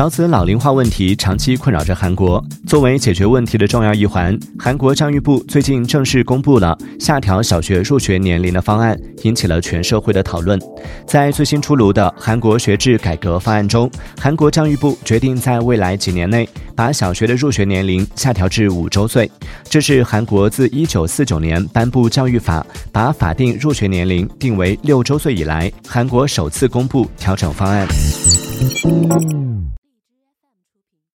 少子老龄化问题长期困扰着韩国。作为解决问题的重要一环，韩国教育部最近正式公布了下调小学入学年龄的方案，引起了全社会的讨论。在最新出炉的韩国学制改革方案中，韩国教育部决定在未来几年内把小学的入学年龄下调至五周岁。这是韩国自一九四九年颁布教育法，把法定入学年龄定为六周岁以来，韩国首次公布调整方案。